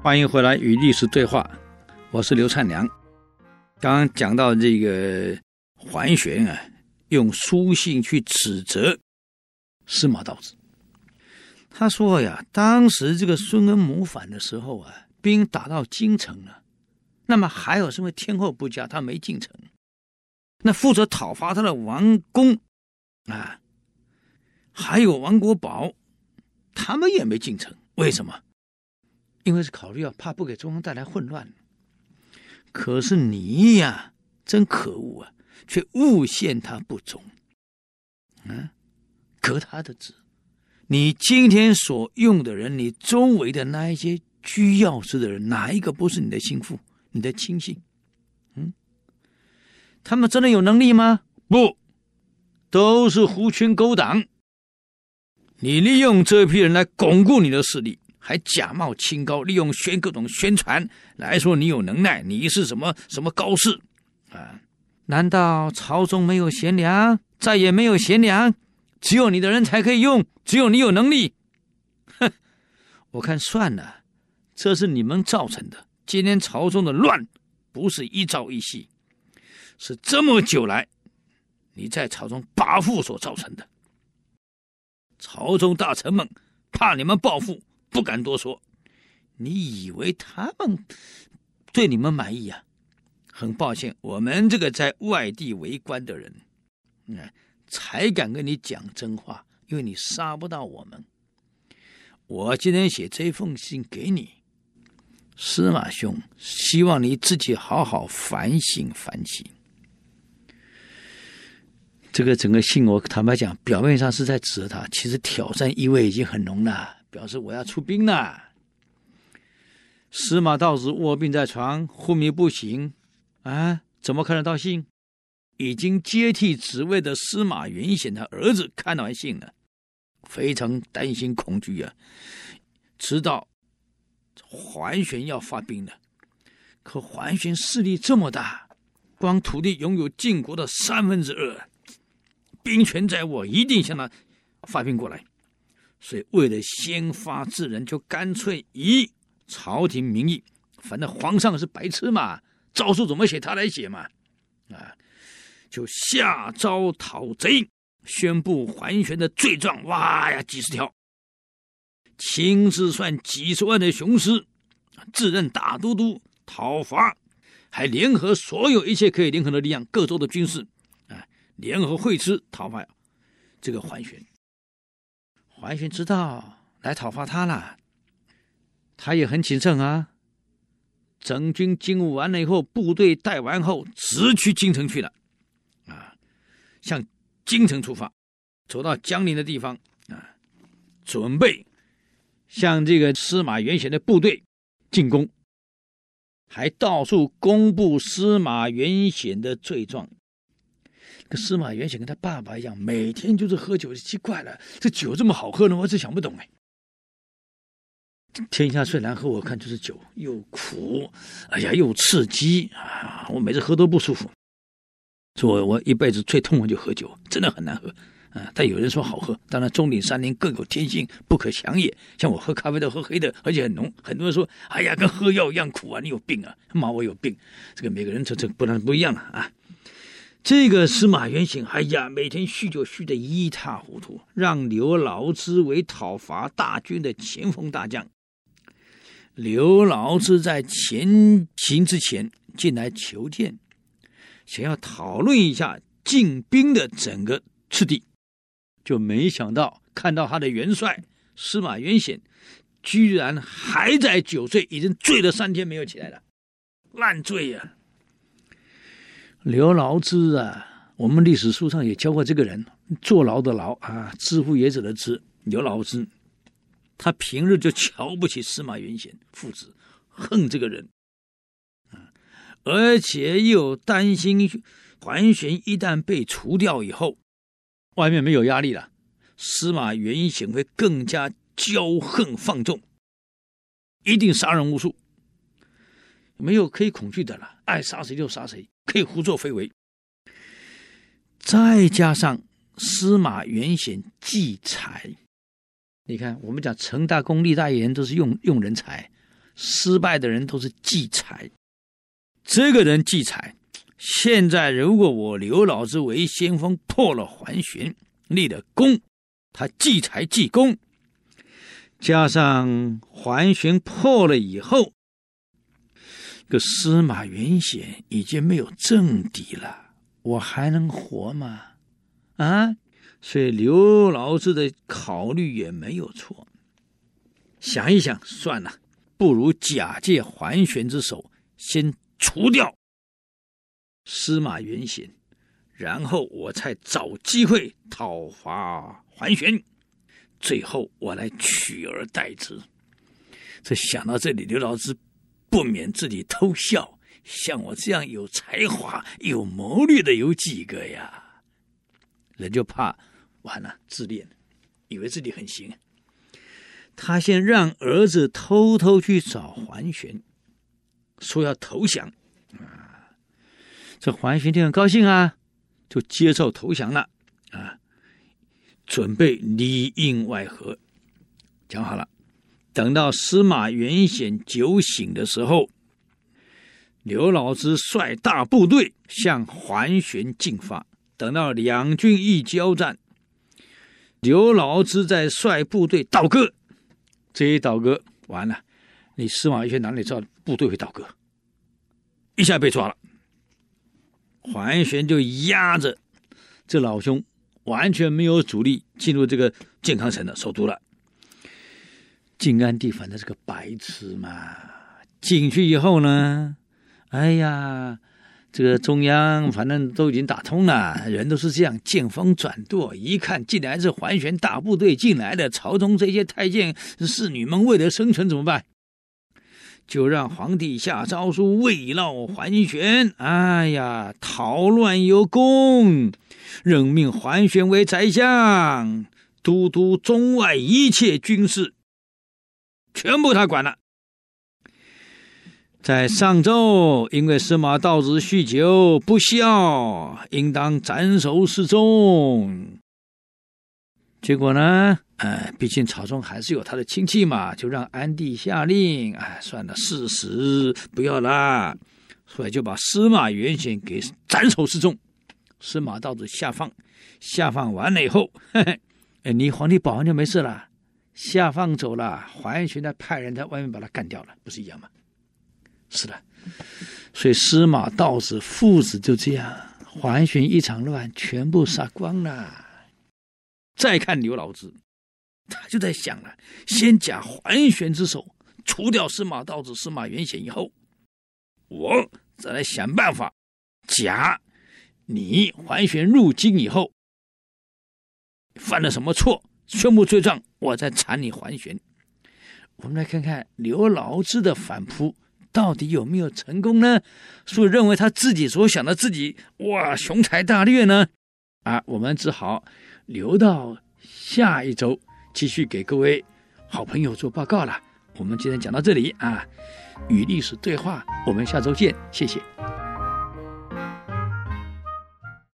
欢迎回来与历史对话，我是刘灿良。刚刚讲到这个桓玄啊，用书信去指责司马道子。他说呀，当时这个孙恩谋反的时候啊，兵打到京城了，那么还有什么天后不佳，他没进城。那负责讨伐他的王公啊，还有王国宝，他们也没进城。为什么？因为是考虑要怕不给中央带来混乱。可是你呀，真可恶啊，却诬陷他不忠，啊，革他的职。你今天所用的人，你周围的那一些居要职的人，哪一个不是你的心腹、你的亲信？嗯，他们真的有能力吗？不，都是狐群狗党。你利用这批人来巩固你的势力，还假冒清高，利用宣各种宣传来说你有能耐，你是什么什么高士啊？难道朝中没有贤良，再也没有贤良？只有你的人才可以用，只有你有能力。哼，我看算了，这是你们造成的。今天朝中的乱，不是一朝一夕，是这么久来你在朝中跋扈所造成的。朝中大臣们怕你们报复，不敢多说。你以为他们对你们满意啊？很抱歉，我们这个在外地为官的人，嗯。才敢跟你讲真话，因为你杀不到我们。我今天写这封信给你，司马兄，希望你自己好好反省反省。这个整个信，我坦白讲，表面上是在指责他，其实挑战意味已经很浓了，表示我要出兵了。司马道子卧病在床，昏迷不醒，啊，怎么看得到信？已经接替职位的司马元显的儿子看到信了，非常担心恐惧啊！知道桓玄要发兵了，可桓玄势力这么大，光土地拥有晋国的三分之二，兵权在握，一定向他发兵过来。所以为了先发制人，就干脆以朝廷名义，反正皇上是白痴嘛，诏书怎么写他来写嘛，啊！就下诏讨贼，宣布桓玄的罪状，哇呀，几十条，亲自率几十万的雄师，自任大都督讨伐，还联合所有一切可以联合的力量，各州的军事，啊，联合会师讨伐这个桓玄。桓玄知道来讨伐他了，他也很谨慎啊，整军经务完了以后，部队带完后，直去京城去了。啊向京城出发，走到江陵的地方啊，准备向这个司马元显的部队进攻，还到处公布司马元显的罪状。跟司马元显跟他爸爸一样，每天就是喝酒，奇怪了，这酒这么好喝呢？我真想不懂哎。天下最难喝，我看就是酒，又苦，哎呀，又刺激啊！我每次喝都不舒服。说我我一辈子最痛恨就喝酒，真的很难喝啊！但有人说好喝，当然中鼎山林各有天性，不可强也。像我喝咖啡都喝黑的，而且很浓。很多人说，哎呀，跟喝药一样苦啊！你有病啊？妈，我有病。这个每个人这这不然不一样啊啊！这个司马元显，哎呀，每天酗酒酗得一塌糊涂，让刘牢之为讨伐大军的前锋大将。刘牢之在前行之前进来求见。想要讨论一下进兵的整个次第，就没想到看到他的元帅司马元显，居然还在酒醉，已经醉了三天没有起来了，烂醉呀、刘牢之啊，我们历史书上也教过这个人，坐牢的牢啊，知乎者的知，刘牢之，他平日就瞧不起司马元显父子，恨这个人。而且又担心桓玄一旦被除掉以后，外面没有压力了，司马元显会更加骄横放纵，一定杀人无数，没有可以恐惧的了，爱杀谁就杀谁，可以胡作非为。再加上司马元显忌才，你看我们讲成大功立大业都是用用人才。失败的人都是忌财。这个人忌财，现在如果我刘老子为先锋破了桓玄，立了功，他忌财忌功，加上桓玄破了以后，个司马元显已经没有政敌了，我还能活吗？啊，所以刘老子的考虑也没有错。想一想，算了，不如假借桓玄之手，先除掉司马元显，然后我才找机会讨伐桓玄，最后我来取而代之。这想到这里，刘老子不免自己偷笑：像我这样有才华、有谋略的有几个呀？人就怕完了自恋，以为自己很行。他先让儿子偷偷去找桓玄，说要投降。啊，这桓玄就很高兴啊，就接受投降了。啊，准备里应外合。讲好了，等到司马元显酒醒的时候，刘老子率大部队向桓玄进发。等到两军一交战，刘老子再率部队倒戈。这一倒戈完了，你司马懿去哪里知道部队会倒戈？一下被抓了，桓玄就压着这老兄，完全没有主力，进入这个建康城的首都了。晋安帝反正是个白痴嘛，进去以后呢，哎呀，这个中央反正都已经打通了，人都是这样，见风转舵。一看竟然是桓玄大部队进来的，朝中这些太监侍女们为了生存怎么办？就让皇帝下诏书慰劳桓玄。哎呀，讨乱有功，任命桓玄为宰相，都督中外一切军事，全部他管了。在上奏，因为司马道子酗酒不孝，应当斩首示众。结果呢，呃，毕竟朝中还是有他的亲戚嘛，就让安帝下令，哎，算了，事实不要啦，所以就把司马元显给斩首示众。司马道子下放，下放完了以后，嘿嘿，哎，你皇帝保完就没事了，下放走了，桓玄呢派人在外面把他干掉了，不是一样吗？是的，所以司马道子父子就这样，桓玄一场乱，全部杀光了。再看刘老子，他就在想了：先假桓玄之手除掉司马道子、司马元显以后，我再来想办法假你桓玄入京以后犯了什么错，宣布罪状，我再斩你还旋。我们来看看刘老子的反扑。到底有没有成功呢？是认为他自己所想的自己哇雄才大略呢？啊，我们只好留到下一周继续给各位好朋友做报告了。我们今天讲到这里啊，与历史对话，我们下周见，谢谢。